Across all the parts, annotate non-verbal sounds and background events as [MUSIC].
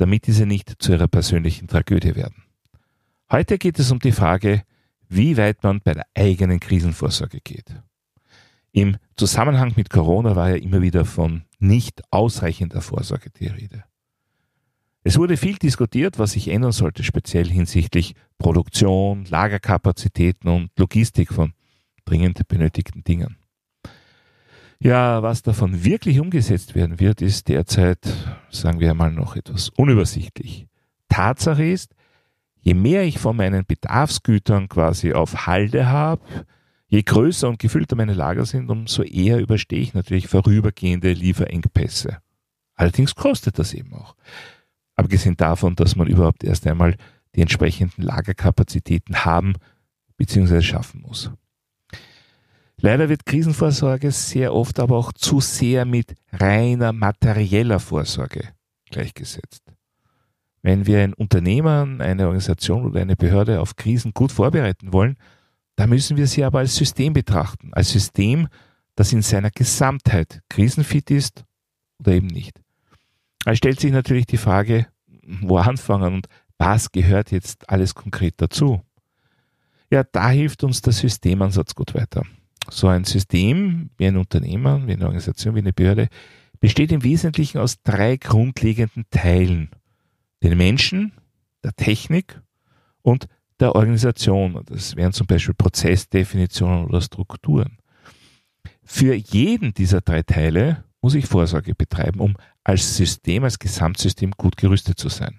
damit diese nicht zu ihrer persönlichen Tragödie werden. Heute geht es um die Frage, wie weit man bei der eigenen Krisenvorsorge geht. Im Zusammenhang mit Corona war ja immer wieder von nicht ausreichender Vorsorge die Rede. Es wurde viel diskutiert, was sich ändern sollte, speziell hinsichtlich Produktion, Lagerkapazitäten und Logistik von dringend benötigten Dingen. Ja, was davon wirklich umgesetzt werden wird, ist derzeit, sagen wir einmal, noch etwas unübersichtlich. Tatsache ist, je mehr ich von meinen Bedarfsgütern quasi auf Halde habe, je größer und gefüllter meine Lager sind, umso eher überstehe ich natürlich vorübergehende Lieferengpässe. Allerdings kostet das eben auch. Abgesehen davon, dass man überhaupt erst einmal die entsprechenden Lagerkapazitäten haben bzw. schaffen muss. Leider wird Krisenvorsorge sehr oft aber auch zu sehr mit reiner materieller Vorsorge gleichgesetzt. Wenn wir ein Unternehmen, eine Organisation oder eine Behörde auf Krisen gut vorbereiten wollen, dann müssen wir sie aber als System betrachten, als System, das in seiner Gesamtheit krisenfit ist oder eben nicht. Es stellt sich natürlich die Frage, wo anfangen und was gehört jetzt alles konkret dazu? Ja, da hilft uns der Systemansatz gut weiter. So ein System, wie ein Unternehmer, wie eine Organisation, wie eine Behörde, besteht im Wesentlichen aus drei grundlegenden Teilen. Den Menschen, der Technik und der Organisation. Das wären zum Beispiel Prozessdefinitionen oder Strukturen. Für jeden dieser drei Teile muss ich Vorsorge betreiben, um als System, als Gesamtsystem gut gerüstet zu sein.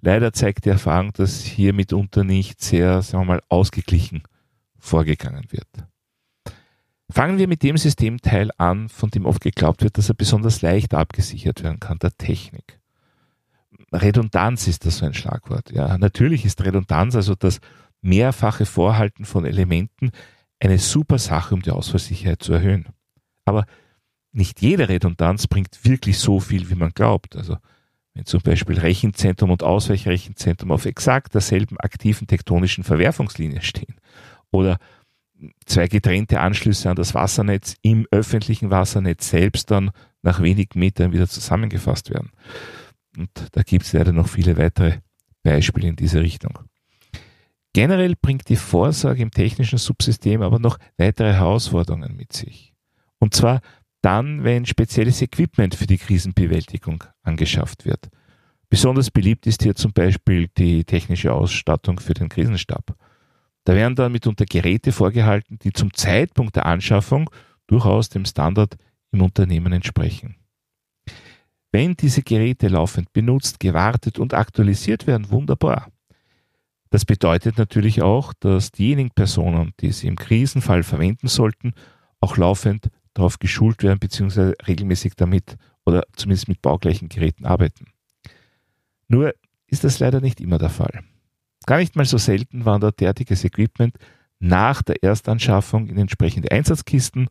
Leider zeigt die Erfahrung, dass hier mitunter nicht sehr, sagen wir mal, ausgeglichen vorgegangen wird. Fangen wir mit dem Systemteil an, von dem oft geglaubt wird, dass er besonders leicht abgesichert werden kann, der Technik. Redundanz ist das so ein Schlagwort. Ja, natürlich ist Redundanz, also das mehrfache Vorhalten von Elementen, eine super Sache, um die Ausfallsicherheit zu erhöhen. Aber nicht jede Redundanz bringt wirklich so viel, wie man glaubt. Also wenn zum Beispiel Rechenzentrum und Ausweichrechenzentrum auf exakt derselben aktiven tektonischen Verwerfungslinie stehen oder zwei getrennte Anschlüsse an das Wassernetz im öffentlichen Wassernetz selbst dann nach wenigen Metern wieder zusammengefasst werden. Und da gibt es leider noch viele weitere Beispiele in diese Richtung. Generell bringt die Vorsorge im technischen Subsystem aber noch weitere Herausforderungen mit sich. Und zwar dann, wenn spezielles Equipment für die Krisenbewältigung angeschafft wird. Besonders beliebt ist hier zum Beispiel die technische Ausstattung für den Krisenstab. Da werden dann mitunter Geräte vorgehalten, die zum Zeitpunkt der Anschaffung durchaus dem Standard im Unternehmen entsprechen. Wenn diese Geräte laufend benutzt, gewartet und aktualisiert werden, wunderbar. Das bedeutet natürlich auch, dass diejenigen Personen, die sie im Krisenfall verwenden sollten, auch laufend darauf geschult werden bzw. regelmäßig damit oder zumindest mit baugleichen Geräten arbeiten. Nur ist das leider nicht immer der Fall. Gar nicht mal so selten wandert derartiges Equipment nach der Erstanschaffung in entsprechende Einsatzkisten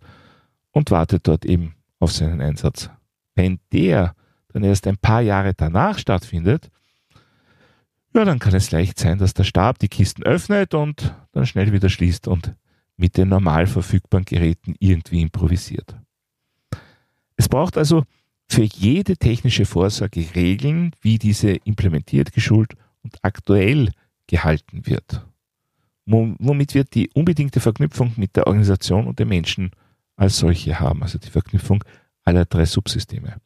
und wartet dort eben auf seinen Einsatz. Wenn der dann erst ein paar Jahre danach stattfindet, ja, dann kann es leicht sein, dass der Stab die Kisten öffnet und dann schnell wieder schließt und mit den normal verfügbaren Geräten irgendwie improvisiert. Es braucht also für jede technische Vorsorge Regeln, wie diese implementiert, geschult und aktuell gehalten wird. Womit wir die unbedingte Verknüpfung mit der Organisation und den Menschen als solche haben, also die Verknüpfung aller drei Subsysteme.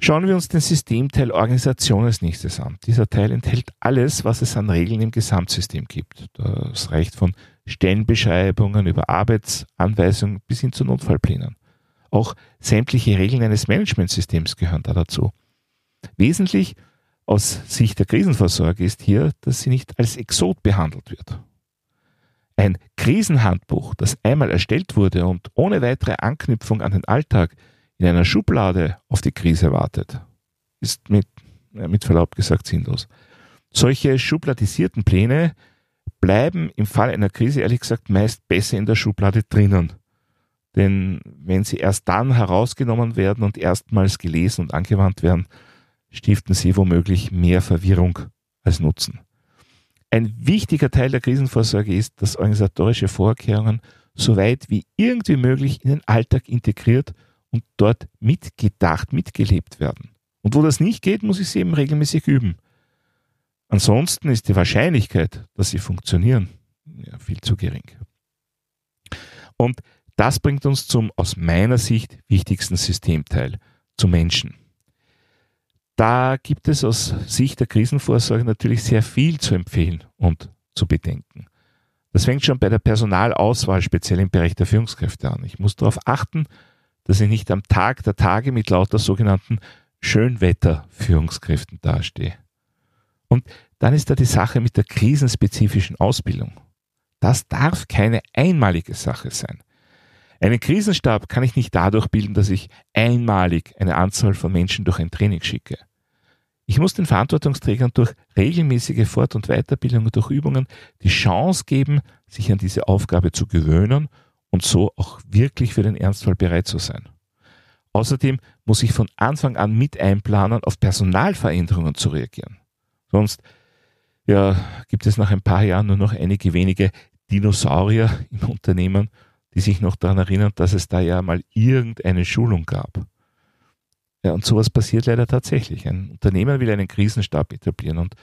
Schauen wir uns den Systemteil Organisation als nächstes an. Dieser Teil enthält alles, was es an Regeln im Gesamtsystem gibt. Das reicht von Stellenbeschreibungen über Arbeitsanweisungen bis hin zu Notfallplänen. Auch sämtliche Regeln eines Managementsystems gehören da dazu. Wesentlich aus Sicht der Krisenvorsorge ist hier, dass sie nicht als Exot behandelt wird. Ein Krisenhandbuch, das einmal erstellt wurde und ohne weitere Anknüpfung an den Alltag in einer Schublade auf die Krise wartet, ist mit, mit Verlaub gesagt sinnlos. Solche schubladisierten Pläne bleiben im Fall einer Krise ehrlich gesagt meist besser in der Schublade drinnen. Denn wenn sie erst dann herausgenommen werden und erstmals gelesen und angewandt werden, stiften sie womöglich mehr Verwirrung als Nutzen. Ein wichtiger Teil der Krisenvorsorge ist, dass organisatorische Vorkehrungen so weit wie irgendwie möglich in den Alltag integriert und dort mitgedacht, mitgelebt werden. Und wo das nicht geht, muss ich sie eben regelmäßig üben. Ansonsten ist die Wahrscheinlichkeit, dass sie funktionieren, ja, viel zu gering. Und das bringt uns zum aus meiner Sicht wichtigsten Systemteil, zum Menschen. Da gibt es aus Sicht der Krisenvorsorge natürlich sehr viel zu empfehlen und zu bedenken. Das fängt schon bei der Personalauswahl, speziell im Bereich der Führungskräfte an. Ich muss darauf achten, dass ich nicht am Tag der Tage mit lauter sogenannten Schönwetter-Führungskräften dastehe. Und dann ist da die Sache mit der krisenspezifischen Ausbildung. Das darf keine einmalige Sache sein. Einen Krisenstab kann ich nicht dadurch bilden, dass ich einmalig eine Anzahl von Menschen durch ein Training schicke. Ich muss den Verantwortungsträgern durch regelmäßige Fort- und Weiterbildungen, durch Übungen die Chance geben, sich an diese Aufgabe zu gewöhnen und so auch wirklich für den Ernstfall bereit zu sein. Außerdem muss ich von Anfang an mit einplanen, auf Personalveränderungen zu reagieren. Sonst ja, gibt es nach ein paar Jahren nur noch einige wenige Dinosaurier im Unternehmen, die sich noch daran erinnern, dass es da ja mal irgendeine Schulung gab. Ja, und sowas passiert leider tatsächlich. Ein Unternehmen will einen Krisenstab etablieren und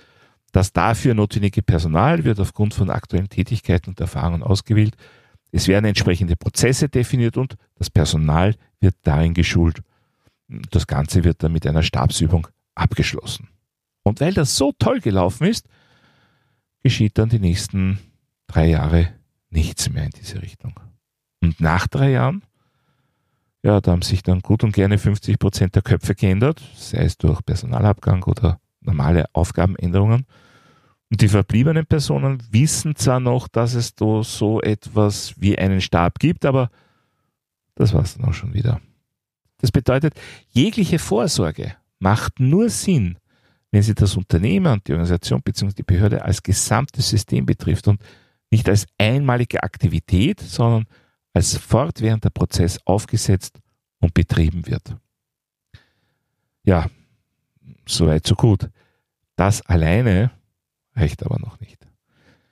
das dafür notwendige Personal wird aufgrund von aktuellen Tätigkeiten und Erfahrungen ausgewählt. Es werden entsprechende Prozesse definiert und das Personal wird darin geschult. Das Ganze wird dann mit einer Stabsübung abgeschlossen. Und weil das so toll gelaufen ist, geschieht dann die nächsten drei Jahre nichts mehr in diese Richtung. Und nach drei Jahren, ja, da haben sich dann gut und gerne 50 Prozent der Köpfe geändert, sei es durch Personalabgang oder normale Aufgabenänderungen. Und die verbliebenen Personen wissen zwar noch, dass es da so etwas wie einen Stab gibt, aber das war es dann auch schon wieder. Das bedeutet, jegliche Vorsorge macht nur Sinn, wenn sie das Unternehmen und die Organisation bzw. die Behörde als gesamtes System betrifft und nicht als einmalige Aktivität, sondern als fortwährender Prozess aufgesetzt und betrieben wird. Ja, soweit so gut. Das alleine reicht aber noch nicht.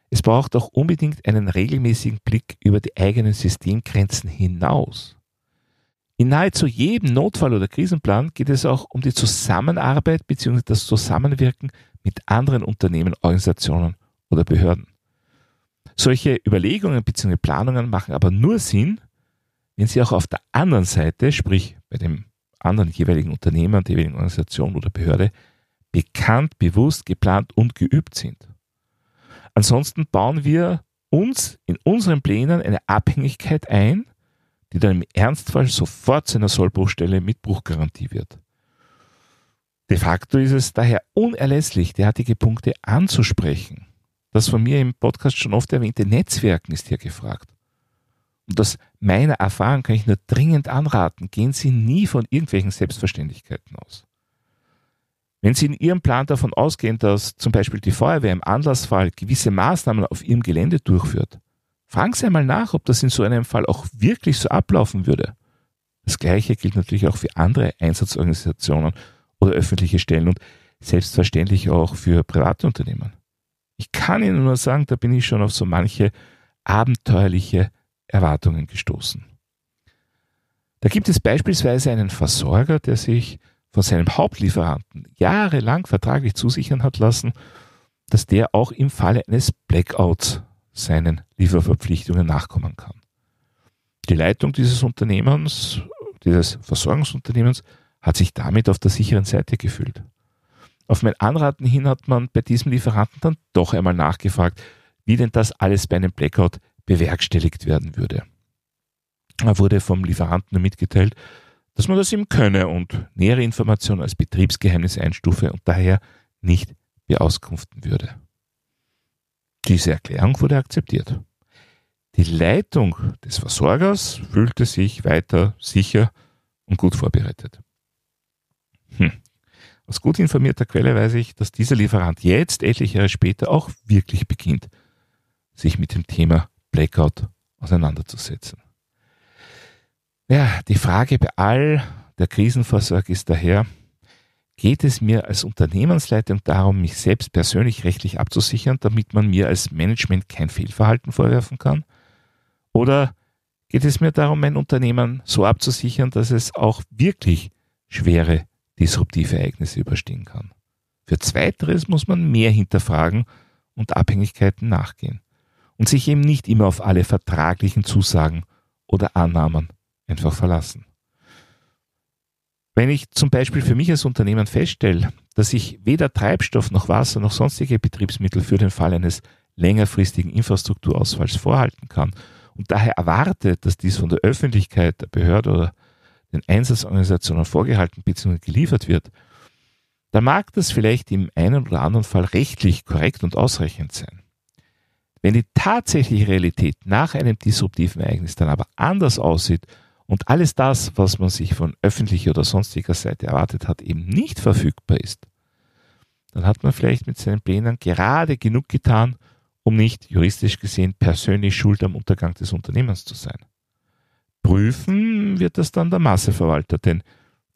Es braucht auch unbedingt einen regelmäßigen Blick über die eigenen Systemgrenzen hinaus. In nahezu jedem Notfall oder Krisenplan geht es auch um die Zusammenarbeit bzw. das Zusammenwirken mit anderen Unternehmen, Organisationen oder Behörden. Solche Überlegungen bzw. Planungen machen aber nur Sinn, wenn sie auch auf der anderen Seite, sprich bei dem anderen jeweiligen Unternehmer, der jeweiligen Organisation oder Behörde, bekannt, bewusst, geplant und geübt sind. Ansonsten bauen wir uns in unseren Plänen eine Abhängigkeit ein, die dann im Ernstfall sofort zu einer Sollbruchstelle mit Bruchgarantie wird. De facto ist es daher unerlässlich, derartige Punkte anzusprechen das von mir im Podcast schon oft erwähnte Netzwerken ist hier gefragt. Und aus meiner Erfahrung kann ich nur dringend anraten, gehen Sie nie von irgendwelchen Selbstverständlichkeiten aus. Wenn Sie in Ihrem Plan davon ausgehen, dass zum Beispiel die Feuerwehr im Anlassfall gewisse Maßnahmen auf Ihrem Gelände durchführt, fragen Sie einmal nach, ob das in so einem Fall auch wirklich so ablaufen würde. Das Gleiche gilt natürlich auch für andere Einsatzorganisationen oder öffentliche Stellen und selbstverständlich auch für private Unternehmen. Ich kann Ihnen nur sagen, da bin ich schon auf so manche abenteuerliche Erwartungen gestoßen. Da gibt es beispielsweise einen Versorger, der sich von seinem Hauptlieferanten jahrelang vertraglich zusichern hat lassen, dass der auch im Falle eines Blackouts seinen Lieferverpflichtungen nachkommen kann. Die Leitung dieses Unternehmens, dieses Versorgungsunternehmens, hat sich damit auf der sicheren Seite gefühlt. Auf mein Anraten hin hat man bei diesem Lieferanten dann doch einmal nachgefragt, wie denn das alles bei einem Blackout bewerkstelligt werden würde. Er wurde vom Lieferanten mitgeteilt, dass man das ihm könne und nähere Informationen als Betriebsgeheimnis einstufe und daher nicht beauskunften würde. Diese Erklärung wurde akzeptiert. Die Leitung des Versorgers fühlte sich weiter sicher und gut vorbereitet. Hm, Aus gut informierter Quelle weiß ich, dass dieser Lieferant jetzt, etliche Jahre später, auch wirklich beginnt, sich mit dem Thema Blackout auseinanderzusetzen. Ja, die Frage bei all der Krisenvorsorge ist daher, geht es mir als Unternehmensleitung darum, mich selbst persönlich rechtlich abzusichern, damit man mir als Management kein Fehlverhalten vorwerfen kann? Oder geht es mir darum, mein Unternehmen so abzusichern, dass es auch wirklich schwere disruptive Ereignisse überstehen kann? Für Zweiteres muss man mehr hinterfragen und Abhängigkeiten nachgehen und sich eben nicht immer auf alle vertraglichen Zusagen oder Annahmen einfach verlassen. Wenn ich zum Beispiel für mich als Unternehmen feststelle, dass ich weder Treibstoff noch Wasser noch sonstige Betriebsmittel für den Fall eines längerfristigen Infrastrukturausfalls vorhalten kann und daher erwarte, dass dies von der Öffentlichkeit, der Behörde oder den Einsatzorganisationen vorgehalten bzw. geliefert wird, dann mag das vielleicht im einen oder anderen Fall rechtlich korrekt und ausreichend sein. Wenn die tatsächliche Realität nach einem disruptiven Ereignis dann aber anders aussieht und alles das, was man sich von öffentlicher oder sonstiger Seite erwartet hat, eben nicht verfügbar ist, dann hat man vielleicht mit seinen Plänen gerade genug getan, um nicht juristisch gesehen persönlich schuld am Untergang des Unternehmens zu sein. Prüfen wird das dann der Masseverwalter, denn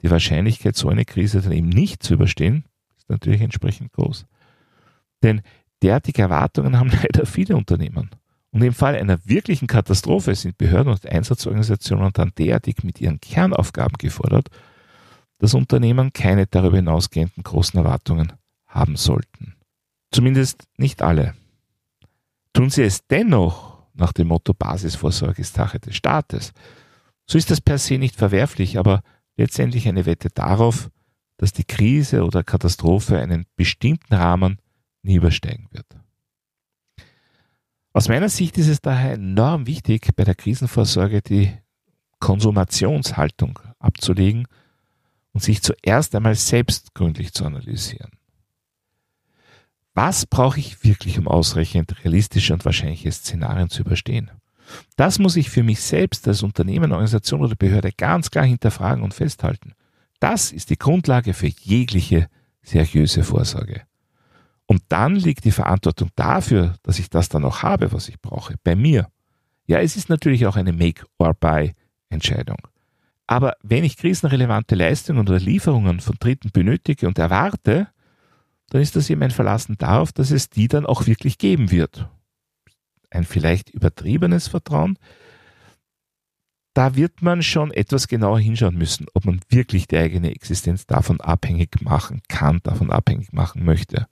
die Wahrscheinlichkeit, so eine Krise dann eben nicht zu überstehen, ist natürlich entsprechend groß. Denn derartige Erwartungen haben [LAUGHS] leider viele Unternehmen. Und im Fall einer wirklichen Katastrophe sind Behörden und Einsatzorganisationen dann derartig mit ihren Kernaufgaben gefordert, dass Unternehmen keine darüber hinausgehenden großen Erwartungen haben sollten. Zumindest nicht alle. Tun sie es dennoch nach dem Motto Basisvorsorge ist Sache des Staates, so ist das per se nicht verwerflich, aber letztendlich eine Wette darauf, dass die Krise oder Katastrophe einen bestimmten Rahmen nie übersteigen wird. Aus meiner Sicht ist es daher enorm wichtig, bei der Krisenvorsorge die Konsumationshaltung abzulegen und sich zuerst einmal selbst gründlich zu analysieren. Was brauche ich wirklich, um ausreichend realistische und wahrscheinliche Szenarien zu überstehen? Das muss ich für mich selbst als Unternehmen, Organisation oder Behörde ganz klar hinterfragen und festhalten. Das ist die Grundlage für jegliche seriöse Vorsorge. Und dann liegt die Verantwortung dafür, dass ich das dann auch habe, was ich brauche, bei mir. Ja, es ist natürlich auch eine Make-or-Buy-Entscheidung. Aber wenn ich krisenrelevante Leistungen oder Lieferungen von Dritten benötige und erwarte, dann ist das eben ein Verlassen darauf, dass es die dann auch wirklich geben wird. Ein vielleicht übertriebenes Vertrauen. Da wird man schon etwas genauer hinschauen müssen, ob man wirklich die eigene Existenz davon abhängig machen kann, davon abhängig machen möchte.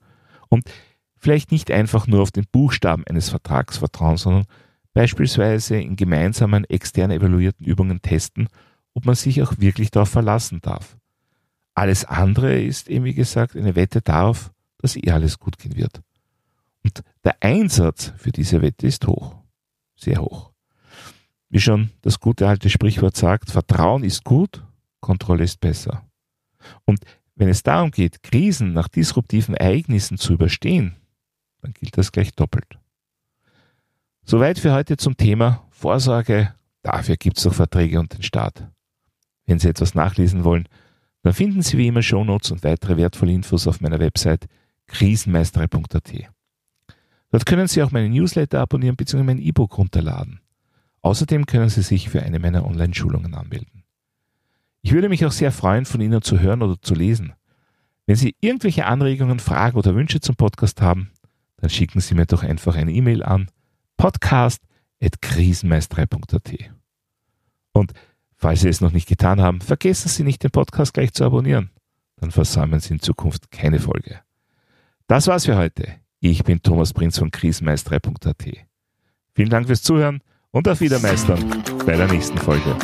Und vielleicht nicht einfach nur auf den Buchstaben eines Vertrags vertrauen, sondern beispielsweise in gemeinsamen extern evaluierten Übungen testen, ob man sich auch wirklich darauf verlassen darf. Alles andere ist eben, wie gesagt, eine Wette darauf, dass eh alles gut gehen wird. Und der Einsatz für diese Wette ist hoch. Sehr hoch. Wie schon das gute alte Sprichwort sagt, Vertrauen ist gut, Kontrolle ist besser. Und wenn es darum geht, Krisen nach disruptiven Ereignissen zu überstehen, dann gilt das gleich doppelt. Soweit für heute zum Thema Vorsorge. Dafür gibt es doch Verträge und den Staat. Wenn Sie etwas nachlesen wollen, dann finden Sie wie immer Shownotes und weitere wertvolle Infos auf meiner Website krisenmeisterei.at. Dort können Sie auch meinen Newsletter abonnieren bzw. mein E-Book runterladen. Außerdem können Sie sich für eine meiner Online-Schulungen anmelden. Ich würde mich auch sehr freuen, von Ihnen zu hören oder zu lesen. Wenn Sie irgendwelche Anregungen, Fragen oder Wünsche zum Podcast haben, dann schicken Sie mir doch einfach eine E-Mail an podcast.krisenmeisterei.at. Und falls Sie es noch nicht getan haben, vergessen Sie nicht, den Podcast gleich zu abonnieren. Dann versammeln Sie in Zukunft keine Folge. Das war's für heute. Ich bin Thomas Prinz von krisenmeisterei.at. Vielen Dank fürs Zuhören und auf Wiedermeistern bei der nächsten Folge.